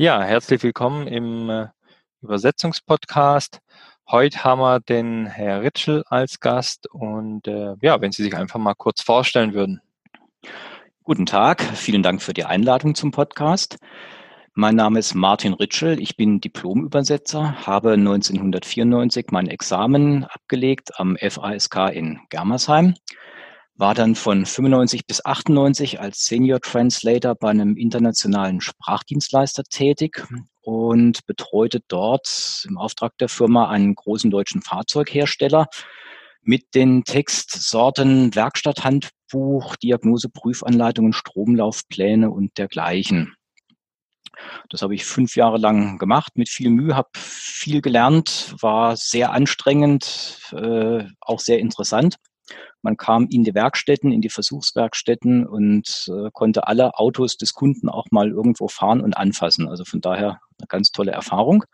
Ja, herzlich willkommen im äh, Übersetzungspodcast. Heute haben wir den Herr Ritschel als Gast und äh, ja, wenn Sie sich einfach mal kurz vorstellen würden. Guten Tag, vielen Dank für die Einladung zum Podcast. Mein Name ist Martin Ritschel, ich bin Diplomübersetzer, habe 1994 mein Examen abgelegt am FASK in Germersheim war dann von 95 bis 98 als Senior Translator bei einem internationalen Sprachdienstleister tätig und betreute dort im Auftrag der Firma einen großen deutschen Fahrzeughersteller mit den Textsorten Werkstatthandbuch, Diagnoseprüfanleitungen, Stromlaufpläne und dergleichen. Das habe ich fünf Jahre lang gemacht, mit viel Mühe, habe viel gelernt, war sehr anstrengend, äh, auch sehr interessant. Man kam in die Werkstätten, in die Versuchswerkstätten und äh, konnte alle Autos des Kunden auch mal irgendwo fahren und anfassen. Also von daher eine ganz tolle Erfahrung.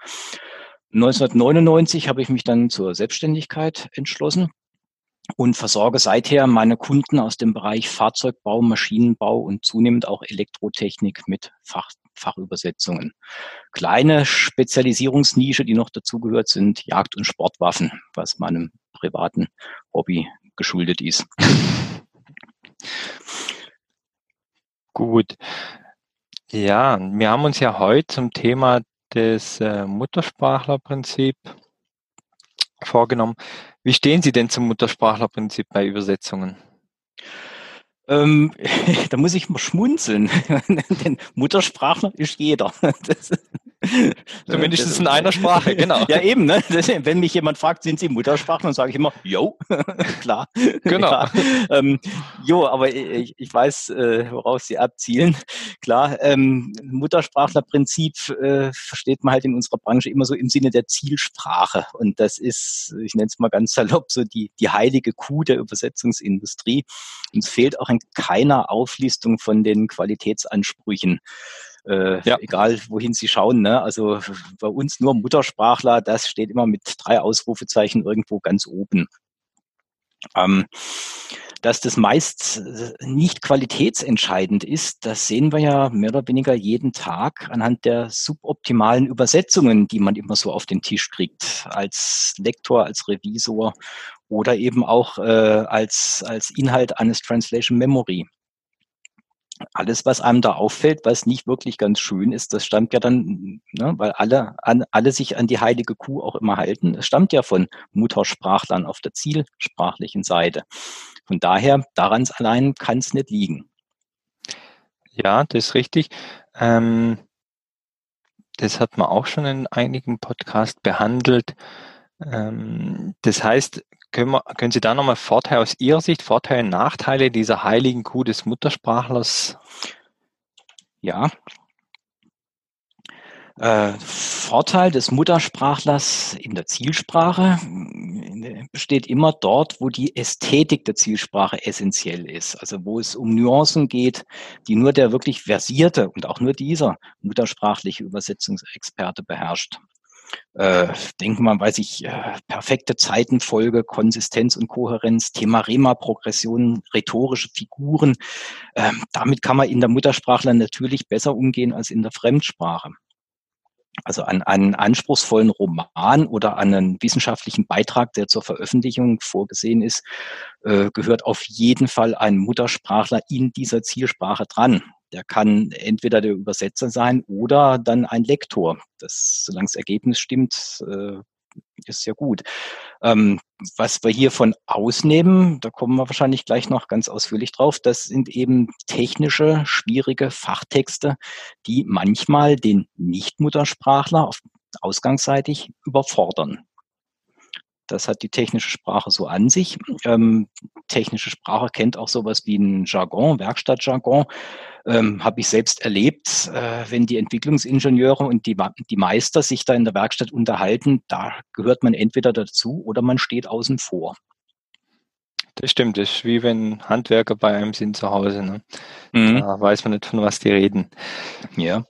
1999 habe ich mich dann zur Selbstständigkeit entschlossen und versorge seither meine Kunden aus dem Bereich Fahrzeugbau, Maschinenbau und zunehmend auch Elektrotechnik mit Fach, Fachübersetzungen. Kleine Spezialisierungsnische, die noch dazugehört, sind Jagd- und Sportwaffen, was meinem privaten Hobby geschuldet ist. Gut. Ja, wir haben uns ja heute zum Thema des äh, Muttersprachlerprinzip vorgenommen. Wie stehen Sie denn zum Muttersprachlerprinzip bei Übersetzungen? Ähm, da muss ich mal schmunzeln, denn Muttersprachler ist jeder. Das, Zumindest das, in einer Sprache, genau. Ja, eben, ne? Das, wenn mich jemand fragt, sind Sie Muttersprachler, dann sage ich immer, jo, klar. Genau. Ja, ähm, jo, aber ich, ich weiß, äh, worauf Sie abzielen. Klar, ähm, Muttersprachlerprinzip äh, versteht man halt in unserer Branche immer so im Sinne der Zielsprache. Und das ist, ich nenne es mal ganz salopp, so die, die heilige Kuh der Übersetzungsindustrie. Uns fehlt auch in keiner Auflistung von den Qualitätsansprüchen. Äh, ja. Egal, wohin Sie schauen. Ne? Also bei uns nur Muttersprachler, das steht immer mit drei Ausrufezeichen irgendwo ganz oben. Ähm, dass das meist äh, nicht qualitätsentscheidend ist, das sehen wir ja mehr oder weniger jeden Tag anhand der suboptimalen Übersetzungen, die man immer so auf den Tisch kriegt, als Lektor, als Revisor oder eben auch äh, als, als Inhalt eines Translation Memory alles, was einem da auffällt, was nicht wirklich ganz schön ist, das stammt ja dann, ne, weil alle, an, alle sich an die heilige Kuh auch immer halten, es stammt ja von Muttersprachlern auf der zielsprachlichen Seite. Von daher, daran allein kann es nicht liegen. Ja, das ist richtig. Ähm, das hat man auch schon in einigen Podcasts behandelt. Ähm, das heißt, können, wir, können Sie da nochmal Vorteile aus Ihrer Sicht, Vorteile und Nachteile dieser heiligen Kuh des Muttersprachlers? Ja. Äh, Vorteil des Muttersprachlers in der Zielsprache besteht immer dort, wo die Ästhetik der Zielsprache essentiell ist. Also wo es um Nuancen geht, die nur der wirklich versierte und auch nur dieser muttersprachliche Übersetzungsexperte beherrscht äh, denke mal, weiß ich, äh, perfekte Zeitenfolge, Konsistenz und Kohärenz, Thema Rema-Progression, rhetorische Figuren. Äh, damit kann man in der Muttersprachler natürlich besser umgehen als in der Fremdsprache. Also an einen anspruchsvollen Roman oder an einen wissenschaftlichen Beitrag, der zur Veröffentlichung vorgesehen ist, äh, gehört auf jeden Fall ein Muttersprachler in dieser Zielsprache dran. Der kann entweder der Übersetzer sein oder dann ein Lektor. Das, solange das Ergebnis stimmt, äh, ist ja gut. Ähm, was wir hier von ausnehmen, da kommen wir wahrscheinlich gleich noch ganz ausführlich drauf, das sind eben technische, schwierige Fachtexte, die manchmal den Nichtmuttersprachler auf, ausgangsseitig überfordern. Das hat die technische Sprache so an sich. Ähm, technische Sprache kennt auch sowas wie ein Jargon, Werkstattjargon. Ähm, Habe ich selbst erlebt, äh, wenn die Entwicklungsingenieure und die, die Meister sich da in der Werkstatt unterhalten, da gehört man entweder dazu oder man steht außen vor. Das stimmt, das ist wie wenn Handwerker bei einem sind zu Hause. Ne? Mhm. Da weiß man nicht, von was die reden. Ja.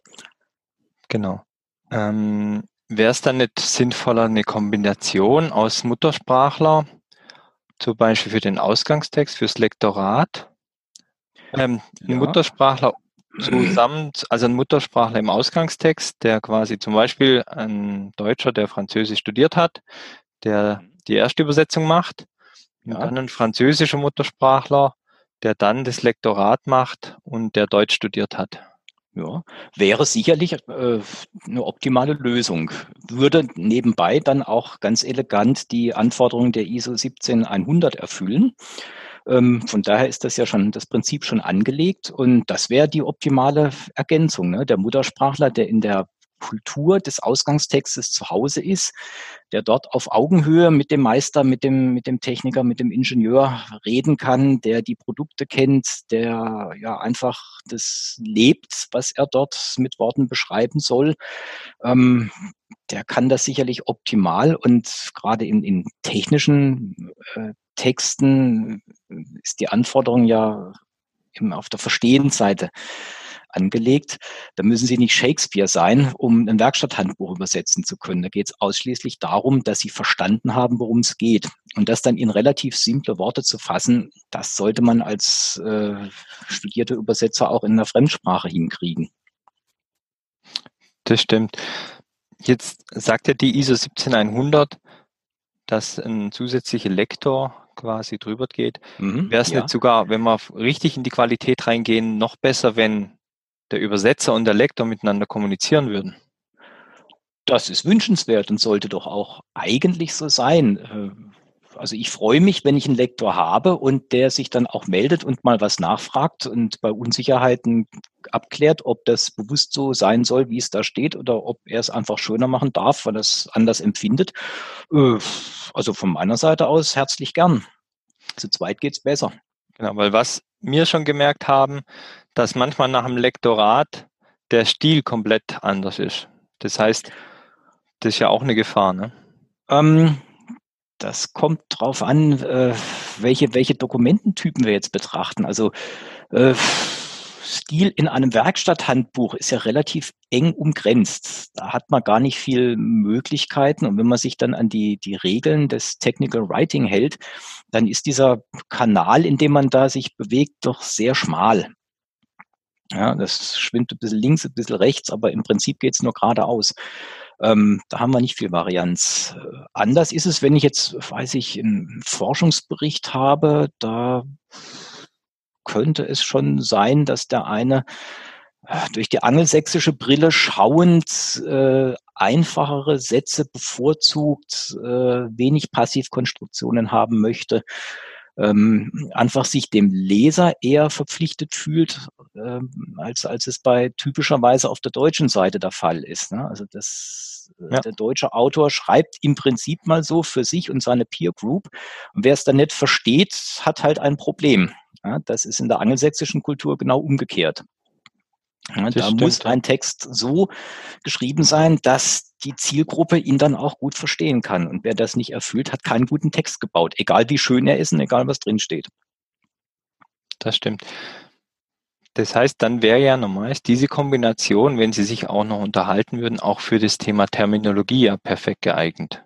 Genau. Ähm, Wäre es dann nicht sinnvoller, eine Kombination aus Muttersprachler, zum Beispiel für den Ausgangstext, fürs Lektorat, ähm, ja. Muttersprachler zusammen, also ein Muttersprachler im Ausgangstext, der quasi zum Beispiel ein Deutscher, der Französisch studiert hat, der die erste Übersetzung macht, ja. und dann ein französischer Muttersprachler, der dann das Lektorat macht und der Deutsch studiert hat. Ja, wäre sicherlich äh, eine optimale Lösung. Würde nebenbei dann auch ganz elegant die Anforderungen der ISO 17100 erfüllen. Ähm, von daher ist das ja schon das Prinzip schon angelegt und das wäre die optimale Ergänzung. Ne? Der Muttersprachler, der in der Kultur des Ausgangstextes zu Hause ist, der dort auf Augenhöhe mit dem Meister, mit dem, mit dem Techniker, mit dem Ingenieur reden kann, der die Produkte kennt, der ja einfach das lebt, was er dort mit Worten beschreiben soll. Ähm, der kann das sicherlich optimal und gerade in, in technischen äh, Texten ist die Anforderung ja auf der Verstehensseite angelegt. Da müssen Sie nicht Shakespeare sein, um ein Werkstatthandbuch übersetzen zu können. Da geht es ausschließlich darum, dass Sie verstanden haben, worum es geht. Und das dann in relativ simple Worte zu fassen, das sollte man als äh, studierter Übersetzer auch in einer Fremdsprache hinkriegen. Das stimmt. Jetzt sagt ja die ISO 17100, dass ein zusätzlicher Lektor quasi drüber geht. Mhm, Wäre es ja. nicht sogar, wenn wir richtig in die Qualität reingehen, noch besser, wenn der Übersetzer und der Lektor miteinander kommunizieren würden? Das ist wünschenswert und sollte doch auch eigentlich so sein. Äh, also ich freue mich, wenn ich einen Lektor habe und der sich dann auch meldet und mal was nachfragt und bei Unsicherheiten abklärt, ob das bewusst so sein soll, wie es da steht, oder ob er es einfach schöner machen darf, weil er es anders empfindet. Äh, also von meiner Seite aus herzlich gern. Zu zweit geht es besser. Genau, weil was wir schon gemerkt haben, dass manchmal nach dem Lektorat der Stil komplett anders ist. Das heißt, das ist ja auch eine Gefahr, ne? Ähm, das kommt drauf an, äh, welche, welche Dokumententypen wir jetzt betrachten. Also äh, Stil in einem Werkstatthandbuch ist ja relativ eng umgrenzt. Da hat man gar nicht viel Möglichkeiten. Und wenn man sich dann an die, die Regeln des Technical Writing hält, dann ist dieser Kanal, in dem man da sich bewegt, doch sehr schmal. Ja, das schwimmt ein bisschen links, ein bisschen rechts, aber im Prinzip geht es nur geradeaus. Ähm, da haben wir nicht viel Varianz. Äh, anders ist es, wenn ich jetzt, weiß ich, einen Forschungsbericht habe, da könnte es schon sein, dass der eine äh, durch die angelsächsische Brille schauend äh, einfachere Sätze bevorzugt, äh, wenig Passivkonstruktionen haben möchte, ähm, einfach sich dem Leser eher verpflichtet fühlt, ähm, als, als es bei typischerweise auf der deutschen Seite der Fall ist. Ne? Also das, äh, ja. der deutsche Autor schreibt im Prinzip mal so für sich und seine Peer Group. Und wer es dann nicht versteht, hat halt ein Problem. Ja, das ist in der angelsächsischen Kultur genau umgekehrt. Ja, da stimmt. muss ein Text so geschrieben sein, dass die Zielgruppe ihn dann auch gut verstehen kann. Und wer das nicht erfüllt, hat keinen guten Text gebaut, egal wie schön er ist und egal was drin steht. Das stimmt. Das heißt, dann wäre ja normal diese Kombination, wenn Sie sich auch noch unterhalten würden, auch für das Thema Terminologie ja perfekt geeignet.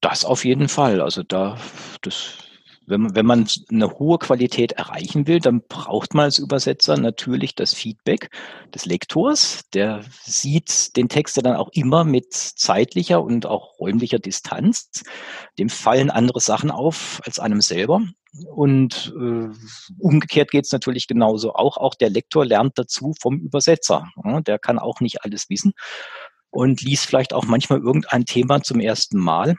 Das auf jeden Fall. Also da, das wenn man, wenn man eine hohe Qualität erreichen will, dann braucht man als Übersetzer natürlich das Feedback des Lektors. Der sieht den Text ja dann auch immer mit zeitlicher und auch räumlicher Distanz. Dem fallen andere Sachen auf als einem selber. Und äh, umgekehrt geht es natürlich genauso auch. Auch der Lektor lernt dazu vom Übersetzer. Ja, der kann auch nicht alles wissen und liest vielleicht auch manchmal irgendein Thema zum ersten Mal.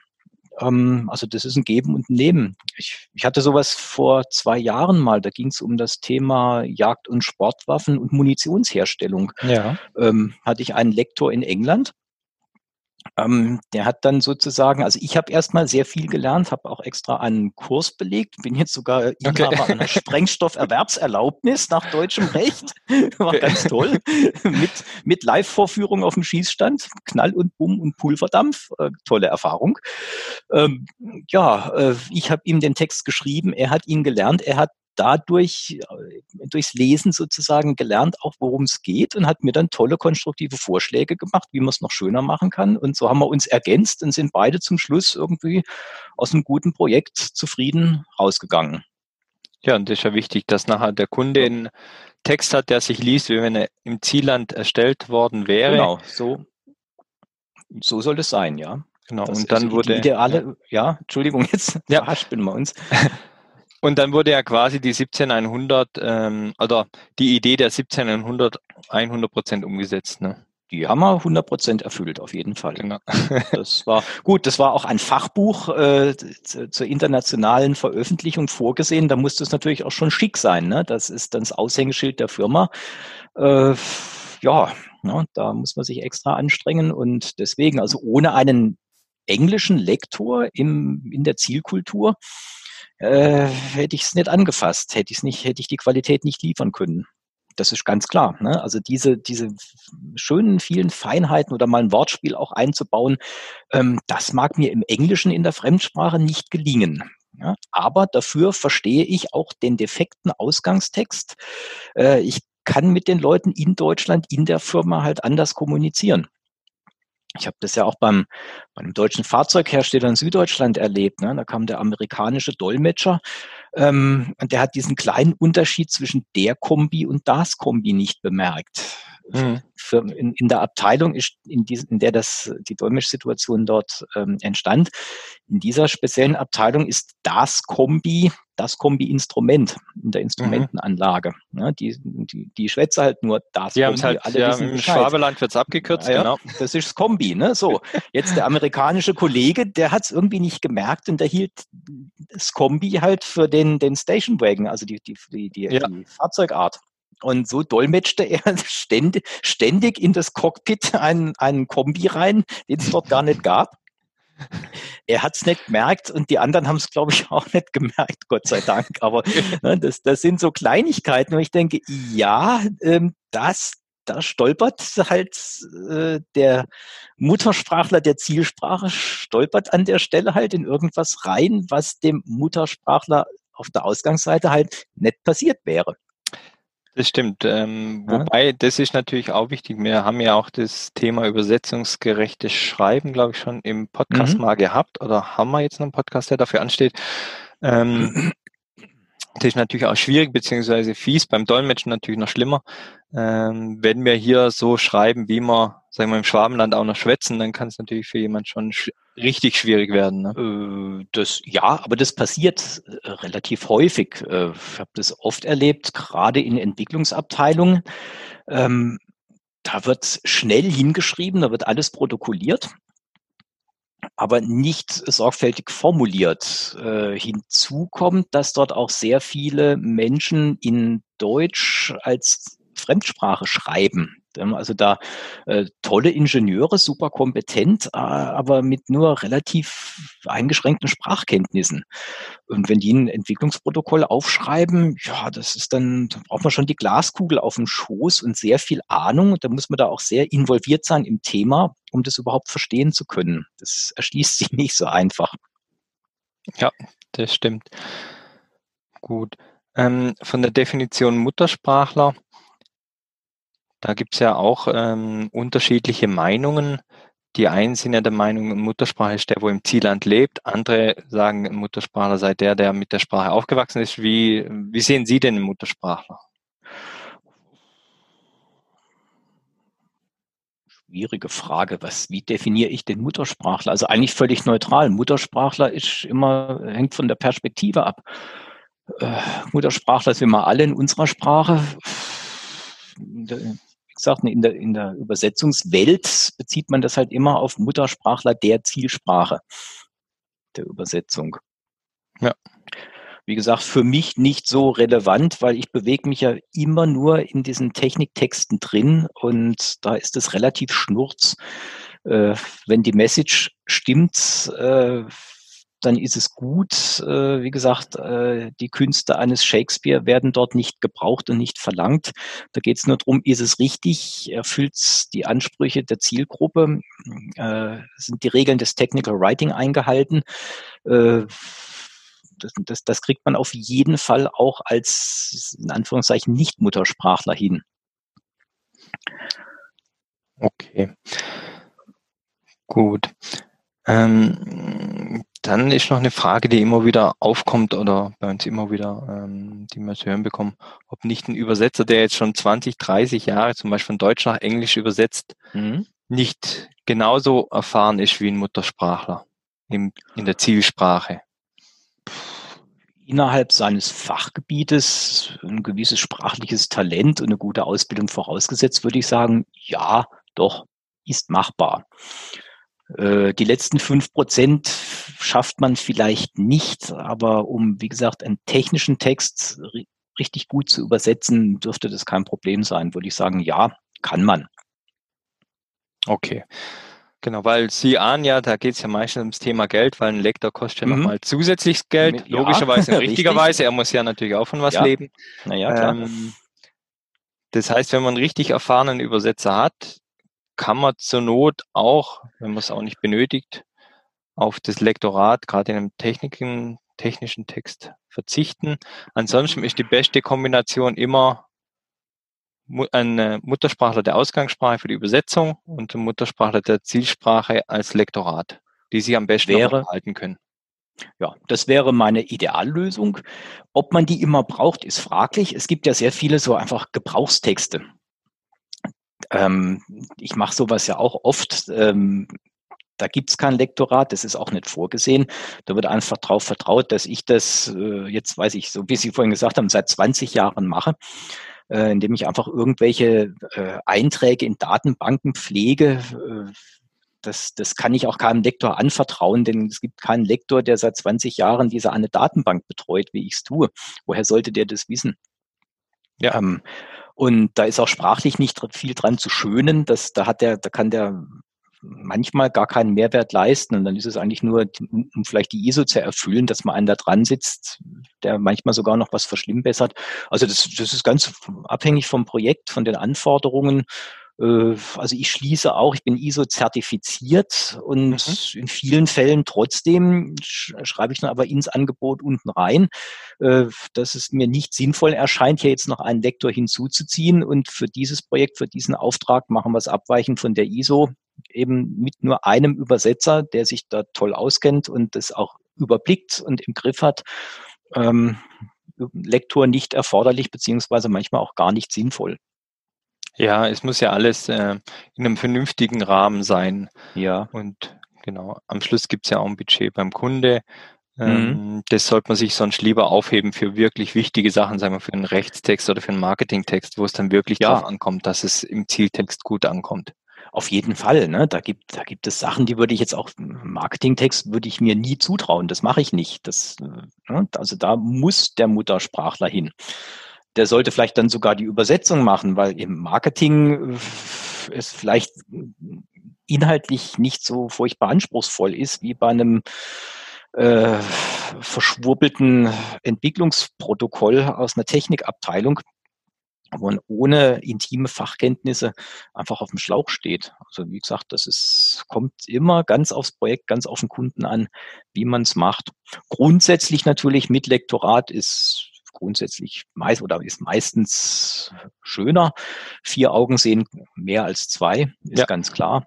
Ähm, also das ist ein Geben und ein Nehmen. Ich, ich hatte sowas vor zwei Jahren mal, da ging es um das Thema Jagd- und Sportwaffen und Munitionsherstellung. Ja. Ähm, hatte ich einen Lektor in England, ähm, der hat dann sozusagen, also ich habe erstmal sehr viel gelernt, habe auch extra einen Kurs belegt, bin jetzt sogar Inhaber okay. einer Sprengstofferwerbserlaubnis nach deutschem Recht. War okay. ganz toll. mit mit Live-Vorführung auf dem Schießstand, Knall und Bumm und Pulverdampf. Äh, tolle Erfahrung. Ähm, ja, äh, ich habe ihm den Text geschrieben, er hat ihn gelernt, er hat dadurch, äh, durchs Lesen sozusagen gelernt, auch worum es geht und hat mir dann tolle konstruktive Vorschläge gemacht, wie man es noch schöner machen kann. Und so haben wir uns ergänzt und sind beide zum Schluss irgendwie aus einem guten Projekt zufrieden rausgegangen. Ja, und das ist ja wichtig, dass nachher der Kunde in Text hat, der sich liest, wie wenn er im Zielland erstellt worden wäre. Genau, so, so soll es sein, ja. Genau, das und dann wurde. Ideale, ja. ja, Entschuldigung, jetzt ja. bin wir uns. Und dann wurde ja quasi die 17100, ähm, oder die Idee der 17100 100 Prozent umgesetzt, ne? Die haben wir 100 Prozent erfüllt, auf jeden Fall. Genau. das war gut. Das war auch ein Fachbuch äh, zur internationalen Veröffentlichung vorgesehen. Da musste es natürlich auch schon schick sein. Ne? Das ist dann das Aushängeschild der Firma. Äh, ja, ne? da muss man sich extra anstrengen und deswegen, also ohne einen englischen Lektor im, in der Zielkultur äh, hätte ich es nicht angefasst, hätte ich nicht, hätte ich die Qualität nicht liefern können. Das ist ganz klar. Ne? Also diese, diese schönen vielen Feinheiten oder mal ein Wortspiel auch einzubauen, ähm, das mag mir im Englischen in der Fremdsprache nicht gelingen. Ja? Aber dafür verstehe ich auch den defekten Ausgangstext. Äh, ich kann mit den Leuten in Deutschland, in der Firma halt anders kommunizieren. Ich habe das ja auch beim, beim deutschen Fahrzeughersteller in Süddeutschland erlebt. Ne? Da kam der amerikanische Dolmetscher ähm, und der hat diesen kleinen Unterschied zwischen der Kombi und das Kombi nicht bemerkt. Mhm. Für, in, in, der Abteilung, ist, in, dies, in der das, die Dolmetschsituation dort ähm, entstand, in dieser speziellen Abteilung ist das Kombi das Kombi-Instrument in der mhm. Instrumentenanlage. Mhm. Ja, die, die, die Schwätze halt nur das die Kombi. Halt, alle ja, Im Schwabeland wird's abgekürzt, ja, genau. Das ist das Kombi. Ne? So, jetzt der amerikanische Kollege, der hat es irgendwie nicht gemerkt und der hielt das Kombi halt für den, den Station Wagon, also die, die, die, die, ja. die Fahrzeugart. Und so dolmetschte er ständig, ständig in das Cockpit einen, einen Kombi rein, den es dort gar nicht gab. Er hat es nicht gemerkt und die anderen haben es, glaube ich, auch nicht gemerkt, Gott sei Dank. Aber ne, das, das sind so Kleinigkeiten, wo ich denke, ja, ähm, das, da stolpert halt äh, der Muttersprachler der Zielsprache, stolpert an der Stelle halt in irgendwas rein, was dem Muttersprachler auf der Ausgangsseite halt nicht passiert wäre. Das stimmt. Ähm, ja. Wobei, das ist natürlich auch wichtig. Wir haben ja auch das Thema übersetzungsgerechtes Schreiben, glaube ich, schon im Podcast mhm. mal gehabt. Oder haben wir jetzt noch einen Podcast, der dafür ansteht? Ähm, das ist natürlich auch schwierig, beziehungsweise fies, beim Dolmetschen natürlich noch schlimmer. Ähm, wenn wir hier so schreiben, wie wir, sagen wir, im Schwabenland auch noch schwätzen, dann kann es natürlich für jemand schon sch richtig schwierig werden. Ne? Äh, das, ja, aber das passiert äh, relativ häufig. Äh, ich habe das oft erlebt, gerade in Entwicklungsabteilungen. Ähm, da wird schnell hingeschrieben, da wird alles protokolliert aber nicht sorgfältig formuliert. Äh, hinzu kommt, dass dort auch sehr viele Menschen in Deutsch als Fremdsprache schreiben. Also da äh, tolle Ingenieure, super kompetent, äh, aber mit nur relativ eingeschränkten Sprachkenntnissen. Und wenn die ein Entwicklungsprotokoll aufschreiben, ja, das ist dann, da braucht man schon die Glaskugel auf dem Schoß und sehr viel Ahnung. Da muss man da auch sehr involviert sein im Thema, um das überhaupt verstehen zu können. Das erschließt sich nicht so einfach. Ja, das stimmt. Gut. Ähm, von der Definition Muttersprachler da gibt es ja auch ähm, unterschiedliche Meinungen. Die einen sind ja der Meinung, Muttersprache ist der, wo im Zielland lebt. Andere sagen, Muttersprachler sei der, der mit der Sprache aufgewachsen ist. Wie, wie sehen Sie denn den Muttersprachler? Schwierige Frage. Was, wie definiere ich den Muttersprachler? Also eigentlich völlig neutral. Muttersprachler ist immer, hängt von der Perspektive ab. Äh, Muttersprachler sind wir alle in unserer Sprache gesagt, in der, in der Übersetzungswelt bezieht man das halt immer auf Muttersprachler der Zielsprache der Übersetzung. Ja. Wie gesagt, für mich nicht so relevant, weil ich bewege mich ja immer nur in diesen Techniktexten drin und da ist es relativ schnurz. Äh, wenn die Message stimmt, äh, dann ist es gut. Äh, wie gesagt, äh, die Künste eines Shakespeare werden dort nicht gebraucht und nicht verlangt. Da geht es nur darum, ist es richtig, erfüllt es die Ansprüche der Zielgruppe, äh, sind die Regeln des Technical Writing eingehalten. Äh, das, das, das kriegt man auf jeden Fall auch als, in Anführungszeichen, Nicht-Muttersprachler hin. Okay. Gut. Ähm, dann ist noch eine Frage, die immer wieder aufkommt oder bei uns immer wieder, ähm, die wir zu hören bekommen, ob nicht ein Übersetzer, der jetzt schon 20, 30 Jahre zum Beispiel von Deutsch nach Englisch übersetzt, mhm. nicht genauso erfahren ist wie ein Muttersprachler im, in der Zielsprache. Innerhalb seines Fachgebietes ein gewisses sprachliches Talent und eine gute Ausbildung vorausgesetzt, würde ich sagen, ja, doch, ist machbar. Äh, die letzten fünf Prozent schafft man vielleicht nicht, aber um, wie gesagt, einen technischen Text richtig gut zu übersetzen, dürfte das kein Problem sein, würde ich sagen, ja, kann man. Okay. Genau, weil Sie ahnen ja, da geht es ja meistens ums Thema Geld, weil ein Lektor kostet ja mhm. nochmal zusätzliches Geld, ja, logischerweise richtigerweise. Er muss ja natürlich auch von was ja. leben. Naja, klar. Ähm, das heißt, wenn man einen richtig erfahrenen Übersetzer hat, kann man zur Not auch, wenn man es auch nicht benötigt, auf das Lektorat, gerade in einem Techniken, technischen Text verzichten. Ansonsten ist die beste Kombination immer ein Muttersprachler der Ausgangssprache für die Übersetzung und ein Muttersprachler der Zielsprache als Lektorat, die sich am besten wäre, halten können. Ja, das wäre meine Ideallösung. Ob man die immer braucht, ist fraglich. Es gibt ja sehr viele so einfach Gebrauchstexte. Ähm, ich mache sowas ja auch oft. Ähm, da gibt's kein Lektorat, das ist auch nicht vorgesehen. Da wird einfach darauf vertraut, dass ich das äh, jetzt, weiß ich, so wie Sie vorhin gesagt haben, seit 20 Jahren mache, äh, indem ich einfach irgendwelche äh, Einträge in Datenbanken pflege. Äh, das, das kann ich auch keinem Lektor anvertrauen, denn es gibt keinen Lektor, der seit 20 Jahren diese eine Datenbank betreut, wie ich es tue. Woher sollte der das wissen? Ja. Ähm, und da ist auch sprachlich nicht viel dran zu schönen. Das, da hat der, da kann der manchmal gar keinen Mehrwert leisten. Und dann ist es eigentlich nur, um vielleicht die ISO zu erfüllen, dass man einen da dran sitzt, der manchmal sogar noch was verschlimmbessert. Also das, das ist ganz abhängig vom Projekt, von den Anforderungen. Äh, also ich schließe auch, ich bin ISO-zertifiziert und mhm. in vielen Fällen trotzdem schreibe ich dann aber ins Angebot unten rein, äh, dass es mir nicht sinnvoll erscheint, hier jetzt noch einen Lektor hinzuzuziehen und für dieses Projekt, für diesen Auftrag machen wir es abweichend von der ISO eben mit nur einem Übersetzer, der sich da toll auskennt und das auch überblickt und im Griff hat. Ähm, Lektor nicht erforderlich, beziehungsweise manchmal auch gar nicht sinnvoll. Ja, es muss ja alles äh, in einem vernünftigen Rahmen sein. Ja. Und genau, am Schluss gibt's ja auch ein Budget beim Kunde. Ähm, mhm. Das sollte man sich sonst lieber aufheben für wirklich wichtige Sachen, sagen wir für einen Rechtstext oder für einen Marketingtext, wo es dann wirklich ja. darauf ankommt, dass es im Zieltext gut ankommt. Auf jeden Fall, ne? Da gibt, da gibt es Sachen, die würde ich jetzt auch Marketingtext würde ich mir nie zutrauen. Das mache ich nicht. Das, äh, ne? Also da muss der Muttersprachler hin der sollte vielleicht dann sogar die Übersetzung machen, weil im Marketing es äh, vielleicht inhaltlich nicht so furchtbar anspruchsvoll ist wie bei einem äh, verschwurbelten Entwicklungsprotokoll aus einer Technikabteilung, wo man ohne intime Fachkenntnisse einfach auf dem Schlauch steht. Also wie gesagt, das ist, kommt immer ganz aufs Projekt, ganz auf den Kunden an, wie man es macht. Grundsätzlich natürlich mit Lektorat ist grundsätzlich meist oder ist meistens schöner. Vier Augen sehen mehr als zwei, ist ja. ganz klar.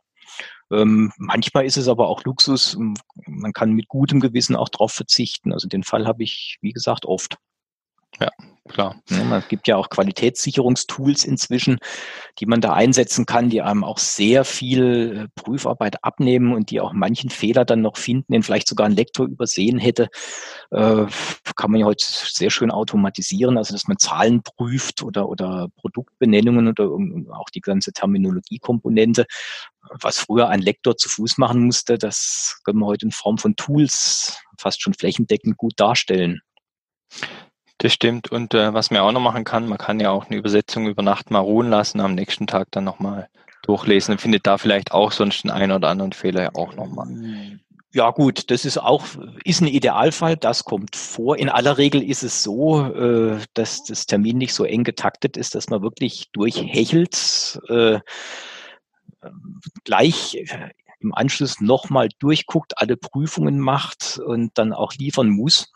Ähm, manchmal ist es aber auch Luxus. Man kann mit gutem Gewissen auch darauf verzichten. Also den Fall habe ich, wie gesagt, oft. Ja, klar. Ja, es gibt ja auch Qualitätssicherungstools inzwischen, die man da einsetzen kann, die einem auch sehr viel äh, Prüfarbeit abnehmen und die auch manchen Fehler dann noch finden, den vielleicht sogar ein Lektor übersehen hätte. Äh, kann man ja heute sehr schön automatisieren, also dass man Zahlen prüft oder, oder Produktbenennungen oder auch die ganze Terminologiekomponente. Was früher ein Lektor zu Fuß machen musste, das können wir heute in Form von Tools fast schon flächendeckend gut darstellen. Das stimmt. Und äh, was man auch noch machen kann, man kann ja auch eine Übersetzung über Nacht mal ruhen lassen, am nächsten Tag dann nochmal durchlesen und findet da vielleicht auch sonst den einen oder anderen Fehler ja auch nochmal. Ja gut, das ist auch, ist ein Idealfall, das kommt vor. In aller Regel ist es so, äh, dass das Termin nicht so eng getaktet ist, dass man wirklich durchhechelt, äh, gleich äh, im Anschluss nochmal durchguckt, alle Prüfungen macht und dann auch liefern muss.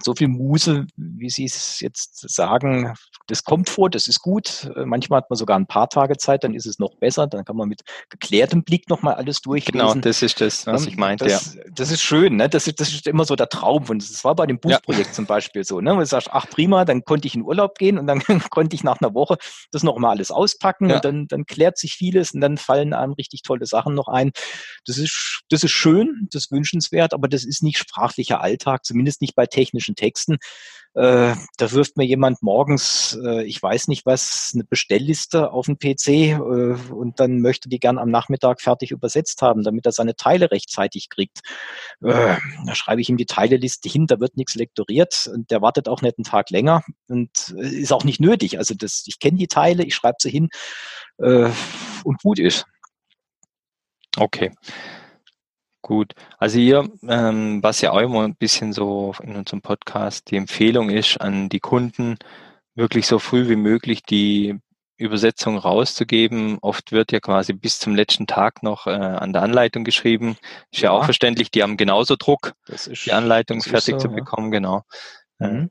So viel Muse, wie Sie es jetzt sagen, das kommt vor, das ist gut. Äh, manchmal hat man sogar ein paar Tage Zeit, dann ist es noch besser. Dann kann man mit geklärtem Blick nochmal alles durchlesen. Genau, das ist das, was ich meinte. Das, ja. das ist schön, ne? Das ist, das ist immer so der Traum. Und das war bei dem Buchprojekt ja. zum Beispiel so. Ne? Wo du sagst, ach prima, dann konnte ich in Urlaub gehen und dann konnte ich nach einer Woche das nochmal alles auspacken ja. und dann, dann klärt sich vieles und dann fallen einem richtig tolle Sachen noch ein. Das ist, das ist schön, das ist wünschenswert, aber das ist nicht sprachlicher Alltag, zumindest nicht bei technischen Texten. Äh, da wirft mir jemand morgens, äh, ich weiß nicht was, eine Bestellliste auf den PC äh, und dann möchte die gern am Nachmittag fertig übersetzt haben, damit er seine Teile rechtzeitig kriegt. Äh, da schreibe ich ihm die Teileliste hin, da wird nichts lektoriert und der wartet auch nicht einen Tag länger und äh, ist auch nicht nötig. Also das, ich kenne die Teile, ich schreibe sie hin äh, und gut ist. Okay. Gut, also hier, ähm, was ja auch immer ein bisschen so in unserem Podcast die Empfehlung ist an die Kunden, wirklich so früh wie möglich die Übersetzung rauszugeben. Oft wird ja quasi bis zum letzten Tag noch äh, an der Anleitung geschrieben. Ist ja, ja auch verständlich, die haben genauso Druck, ist, die Anleitung fertig so, zu bekommen, ja. genau. Äh, mhm.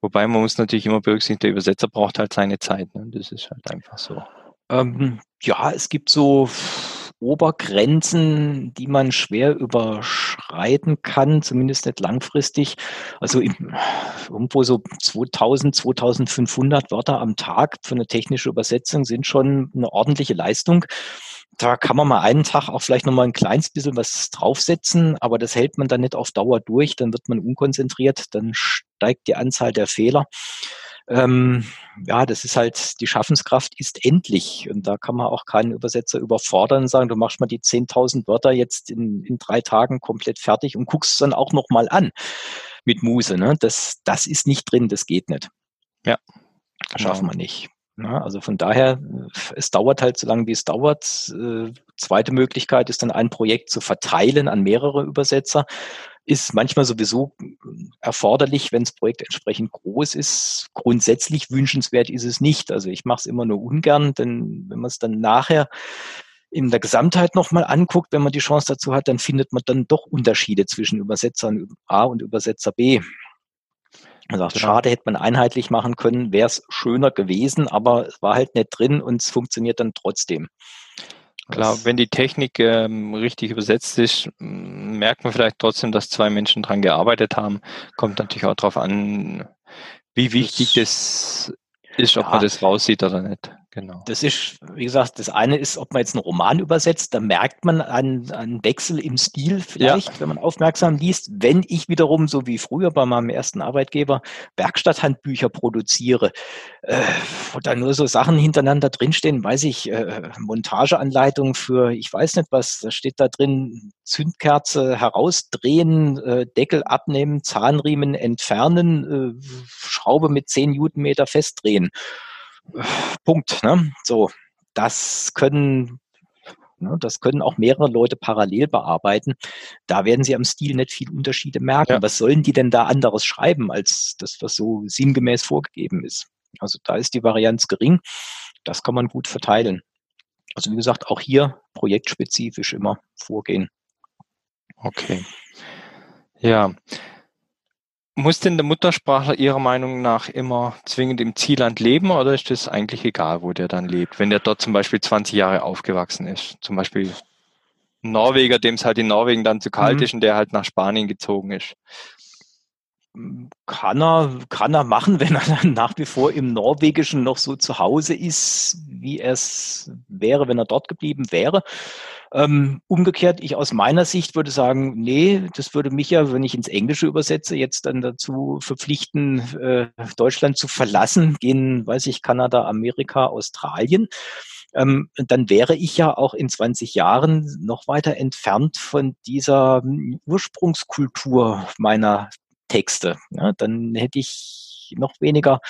wobei man muss natürlich immer berücksichtigen, der Übersetzer braucht halt seine Zeit. Ne? Das ist halt einfach so. Ähm, ja, es gibt so Obergrenzen, die man schwer überschreiten kann, zumindest nicht langfristig. Also irgendwo so 2000, 2500 Wörter am Tag für eine technische Übersetzung sind schon eine ordentliche Leistung. Da kann man mal einen Tag auch vielleicht noch mal ein kleines bisschen was draufsetzen, aber das hält man dann nicht auf Dauer durch, dann wird man unkonzentriert, dann steigt die Anzahl der Fehler ähm, ja, das ist halt, die Schaffenskraft ist endlich. Und da kann man auch keinen Übersetzer überfordern und sagen, du machst mal die 10.000 Wörter jetzt in, in drei Tagen komplett fertig und guckst es dann auch nochmal an mit Muse. Ne? Das, das ist nicht drin, das geht nicht. Ja. Das schaffen wir nicht. Ja, also von daher, es dauert halt so lange, wie es dauert. Äh, zweite Möglichkeit ist dann ein Projekt zu verteilen an mehrere Übersetzer ist manchmal sowieso erforderlich, wenn das Projekt entsprechend groß ist. Grundsätzlich wünschenswert ist es nicht. Also ich mache es immer nur ungern, denn wenn man es dann nachher in der Gesamtheit nochmal anguckt, wenn man die Chance dazu hat, dann findet man dann doch Unterschiede zwischen Übersetzern A und Übersetzer B. Also genau. schade, hätte man einheitlich machen können, wäre es schöner gewesen, aber es war halt nicht drin und es funktioniert dann trotzdem. Klar, wenn die Technik ähm, richtig übersetzt ist, merkt man vielleicht trotzdem, dass zwei Menschen dran gearbeitet haben. Kommt natürlich auch darauf an, wie wichtig das, das ist, ob ja. man das raussieht oder nicht. Genau. Das ist, wie gesagt, das eine ist, ob man jetzt einen Roman übersetzt, da merkt man einen, einen Wechsel im Stil vielleicht, ja. wenn man aufmerksam liest. Wenn ich wiederum, so wie früher bei meinem ersten Arbeitgeber, Werkstatthandbücher produziere, äh, wo da nur so Sachen hintereinander drinstehen, weiß ich, äh, Montageanleitung für, ich weiß nicht was, da steht da drin, Zündkerze herausdrehen, äh, Deckel abnehmen, Zahnriemen entfernen, äh, Schraube mit 10 Newtonmeter festdrehen. Punkt. Ne? So, das können ne, das können auch mehrere Leute parallel bearbeiten. Da werden Sie am Stil nicht viel Unterschiede merken. Ja. Was sollen die denn da anderes schreiben, als das, was so sinngemäß vorgegeben ist? Also da ist die Varianz gering. Das kann man gut verteilen. Also wie gesagt, auch hier projektspezifisch immer vorgehen. Okay. Ja, muss denn der Muttersprachler Ihrer Meinung nach immer zwingend im Zielland leben oder ist das eigentlich egal, wo der dann lebt? Wenn der dort zum Beispiel 20 Jahre aufgewachsen ist, zum Beispiel ein Norweger, dem es halt in Norwegen dann zu kalt mhm. ist und der halt nach Spanien gezogen ist. Kann er, kann er machen, wenn er dann nach wie vor im Norwegischen noch so zu Hause ist, wie es wäre, wenn er dort geblieben wäre. Ähm, umgekehrt, ich aus meiner Sicht würde sagen, nee, das würde mich ja, wenn ich ins Englische übersetze, jetzt dann dazu verpflichten, äh, Deutschland zu verlassen, gehen, weiß ich, Kanada, Amerika, Australien. Ähm, dann wäre ich ja auch in 20 Jahren noch weiter entfernt von dieser hm, Ursprungskultur meiner Texte. Ja, dann hätte ich noch weniger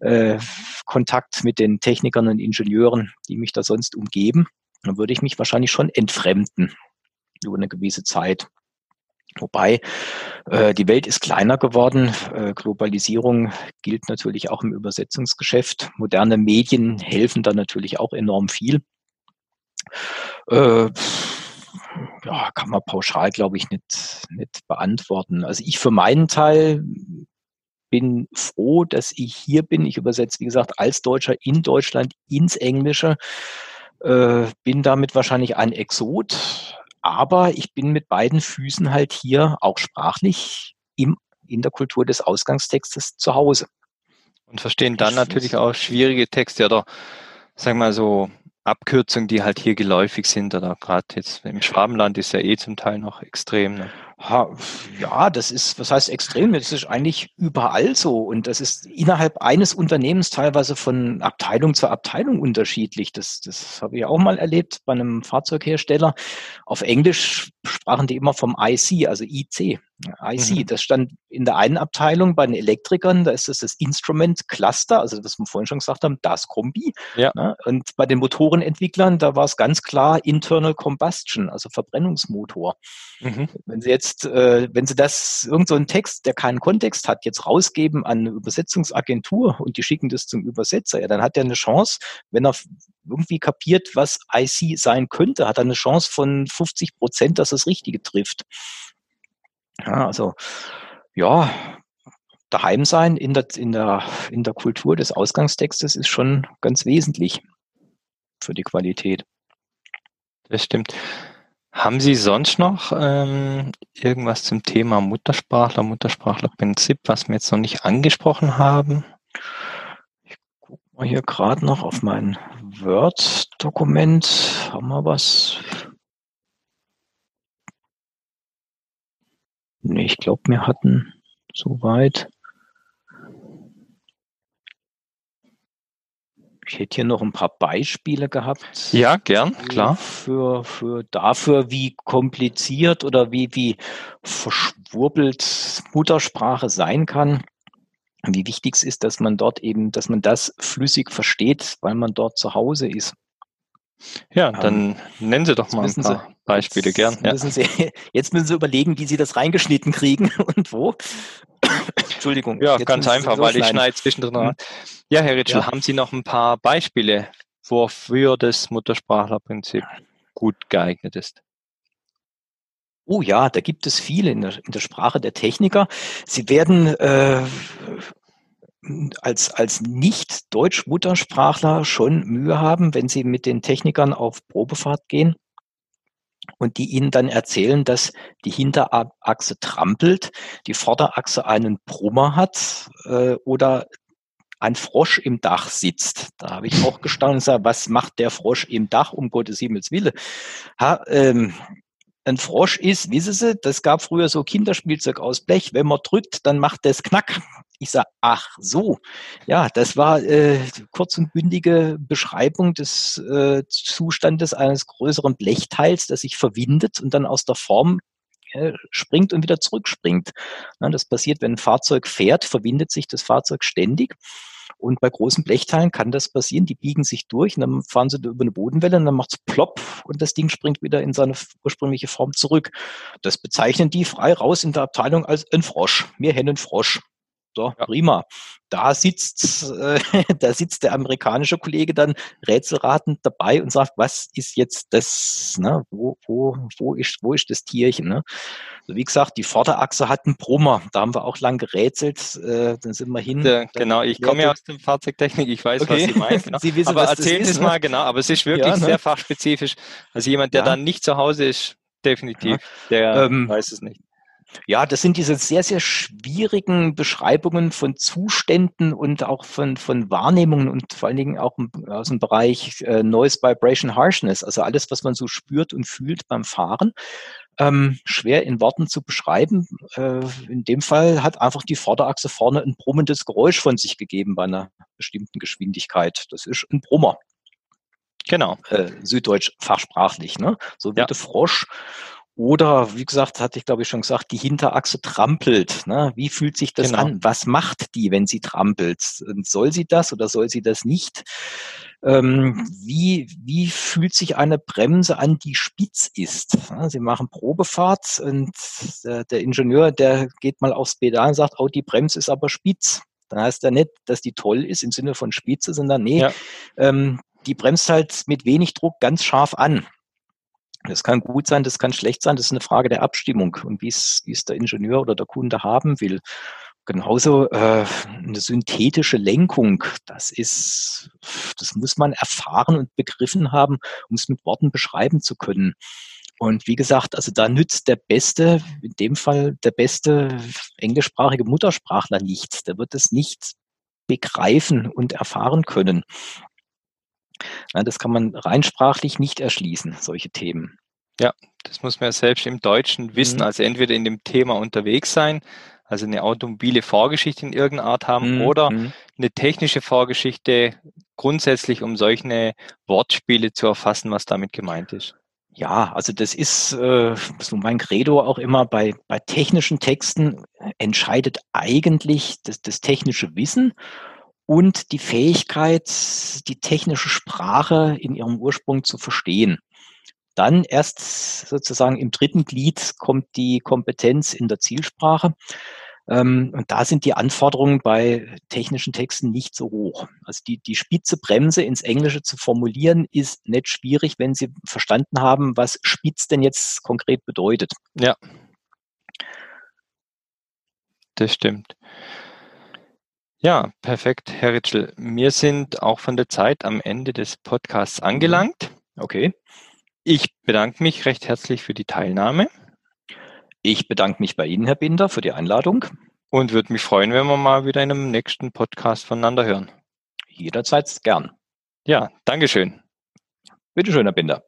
äh, Kontakt mit den Technikern und Ingenieuren, die mich da sonst umgeben dann würde ich mich wahrscheinlich schon entfremden über eine gewisse Zeit. Wobei äh, die Welt ist kleiner geworden. Äh, Globalisierung gilt natürlich auch im Übersetzungsgeschäft. Moderne Medien helfen da natürlich auch enorm viel. Äh, ja, kann man pauschal, glaube ich, nicht, nicht beantworten. Also ich für meinen Teil bin froh, dass ich hier bin. Ich übersetze, wie gesagt, als Deutscher in Deutschland ins Englische. Äh, bin damit wahrscheinlich ein Exot, aber ich bin mit beiden Füßen halt hier auch sprachlich im, in der Kultur des Ausgangstextes zu Hause. Und verstehen dann natürlich auch schwierige Texte oder sagen wir mal so Abkürzungen, die halt hier geläufig sind oder gerade jetzt im Schwabenland ist ja eh zum Teil noch extrem. Ne? Ja, das ist, was heißt extrem? Das ist eigentlich überall so. Und das ist innerhalb eines Unternehmens teilweise von Abteilung zu Abteilung unterschiedlich. Das, das habe ich auch mal erlebt bei einem Fahrzeughersteller. Auf Englisch sprachen die immer vom IC, also IC. IC, mhm. das stand in der einen Abteilung bei den Elektrikern, da ist das das Instrument Cluster, also was wir vorhin schon gesagt haben, das Kombi. Ja. Ne? Und bei den Motorenentwicklern, da war es ganz klar Internal Combustion, also Verbrennungsmotor. Mhm. Wenn Sie jetzt, äh, wenn Sie das, irgend so Text, der keinen Kontext hat, jetzt rausgeben an eine Übersetzungsagentur und die schicken das zum Übersetzer, ja, dann hat er eine Chance, wenn er irgendwie kapiert, was IC sein könnte, hat er eine Chance von 50 Prozent, dass es Richtige trifft. Ja, also ja, daheim sein in der, in, der, in der Kultur des Ausgangstextes ist schon ganz wesentlich für die Qualität. Das stimmt. Haben Sie sonst noch ähm, irgendwas zum Thema Muttersprachler, Muttersprachlerprinzip, was wir jetzt noch nicht angesprochen haben? Ich gucke mal hier gerade noch auf mein Word-Dokument. Haben wir was? Nee, ich glaube, wir hatten soweit. Ich hätte hier noch ein paar Beispiele gehabt. Ja, gern, klar. Für, für dafür, wie kompliziert oder wie, wie verschwurbelt Muttersprache sein kann. Wie wichtig es ist, dass man dort eben, dass man das flüssig versteht, weil man dort zu Hause ist. Ja, dann ähm, nennen Sie doch mal ein paar Sie, Beispiele gern. Ja. Müssen Sie, jetzt müssen Sie überlegen, wie Sie das reingeschnitten kriegen und wo. Entschuldigung. Ja, ganz einfach, so weil ich schneide zwischendrin. Mhm. Ja, Herr Ritschel, ja. haben Sie noch ein paar Beispiele, wofür das Muttersprachlerprinzip gut geeignet ist? Oh ja, da gibt es viele in der, in der Sprache der Techniker. Sie werden äh, als, als Nicht-Deutsch-Muttersprachler schon Mühe haben, wenn sie mit den Technikern auf Probefahrt gehen und die ihnen dann erzählen, dass die Hinterachse trampelt, die Vorderachse einen Brummer hat äh, oder ein Frosch im Dach sitzt. Da habe ich auch gestaunt und gesagt, was macht der Frosch im Dach, um Gottes Himmels Wille? Ha, ähm, ein Frosch ist, wissen Sie, das gab früher so Kinderspielzeug aus Blech. Wenn man drückt, dann macht das Knack. Ich sage, ach so. Ja, das war äh, kurz und bündige Beschreibung des äh, Zustandes eines größeren Blechteils, das sich verwindet und dann aus der Form äh, springt und wieder zurückspringt. Das passiert, wenn ein Fahrzeug fährt, verwindet sich das Fahrzeug ständig. Und bei großen Blechteilen kann das passieren. Die biegen sich durch und dann fahren sie über eine Bodenwelle und dann macht es plopp und das Ding springt wieder in seine ursprüngliche Form zurück. Das bezeichnen die frei raus in der Abteilung als ein Frosch. Wir hennen Frosch. So, ja. prima. Da sitzt, äh, da sitzt der amerikanische Kollege dann rätselratend dabei und sagt, was ist jetzt das, ne? wo, wo, wo, ist, wo ist das Tierchen? Ne? Also wie gesagt, die Vorderachse hat einen Brummer. Da haben wir auch lang gerätselt. Äh, dann sind wir hin. Ja, genau, ich komme ja aus dem Fahrzeugtechnik, ich weiß, okay. was Sie meinen. Genau. Sie wissen, aber erzählen Sie es ne? mal genau, aber es ist wirklich ja, ne? sehr fachspezifisch. Also jemand, der ja. dann nicht zu Hause ist, definitiv, der ähm, weiß es nicht. Ja, das sind diese sehr, sehr schwierigen Beschreibungen von Zuständen und auch von, von Wahrnehmungen und vor allen Dingen auch aus dem Bereich äh, Noise Vibration Harshness, also alles, was man so spürt und fühlt beim Fahren. Ähm, schwer in Worten zu beschreiben. Äh, in dem Fall hat einfach die Vorderachse vorne ein brummendes Geräusch von sich gegeben bei einer bestimmten Geschwindigkeit. Das ist ein Brummer. Genau. Äh, Süddeutsch fachsprachlich. Ne? So wie ja. der Frosch. Oder, wie gesagt, hatte ich glaube ich schon gesagt, die Hinterachse trampelt. Ne? Wie fühlt sich das genau. an? Was macht die, wenn sie trampelt? Soll sie das oder soll sie das nicht? Ähm, wie, wie fühlt sich eine Bremse an, die spitz ist? Ja, sie machen Probefahrt und der, der, Ingenieur, der geht mal aufs Pedal und sagt, oh, die Bremse ist aber spitz. Dann heißt ja nicht, dass die toll ist im Sinne von Spitze, sondern nee, ja. ähm, die bremst halt mit wenig Druck ganz scharf an. Das kann gut sein, das kann schlecht sein, das ist eine Frage der Abstimmung und wie es, der Ingenieur oder der Kunde haben will. Genauso äh, eine synthetische Lenkung, das ist, das muss man erfahren und begriffen haben, um es mit Worten beschreiben zu können. Und wie gesagt, also da nützt der beste, in dem Fall der beste englischsprachige Muttersprachler nichts. Der wird es nicht begreifen und erfahren können. Ja, das kann man rein sprachlich nicht erschließen, solche Themen. Ja, das muss man ja selbst im Deutschen wissen. Mhm. Also entweder in dem Thema unterwegs sein, also eine automobile Vorgeschichte in irgendeiner Art haben mhm. oder mhm. eine technische Vorgeschichte grundsätzlich, um solche Wortspiele zu erfassen, was damit gemeint ist. Ja, also das ist äh, so mein Credo auch immer bei, bei technischen Texten entscheidet eigentlich das, das technische Wissen und die Fähigkeit, die technische Sprache in ihrem Ursprung zu verstehen. Dann erst sozusagen im dritten Glied kommt die Kompetenz in der Zielsprache. Ähm, und da sind die Anforderungen bei technischen Texten nicht so hoch. Also die, die spitze Bremse ins Englische zu formulieren, ist nicht schwierig, wenn Sie verstanden haben, was spitz denn jetzt konkret bedeutet. Ja. Das stimmt. Ja, perfekt, Herr Ritschel. Wir sind auch von der Zeit am Ende des Podcasts angelangt. Okay. Ich bedanke mich recht herzlich für die Teilnahme. Ich bedanke mich bei Ihnen, Herr Binder, für die Einladung. Und würde mich freuen, wenn wir mal wieder in einem nächsten Podcast voneinander hören. Jederzeit gern. Ja, Dankeschön. Bitte schön, Herr Binder.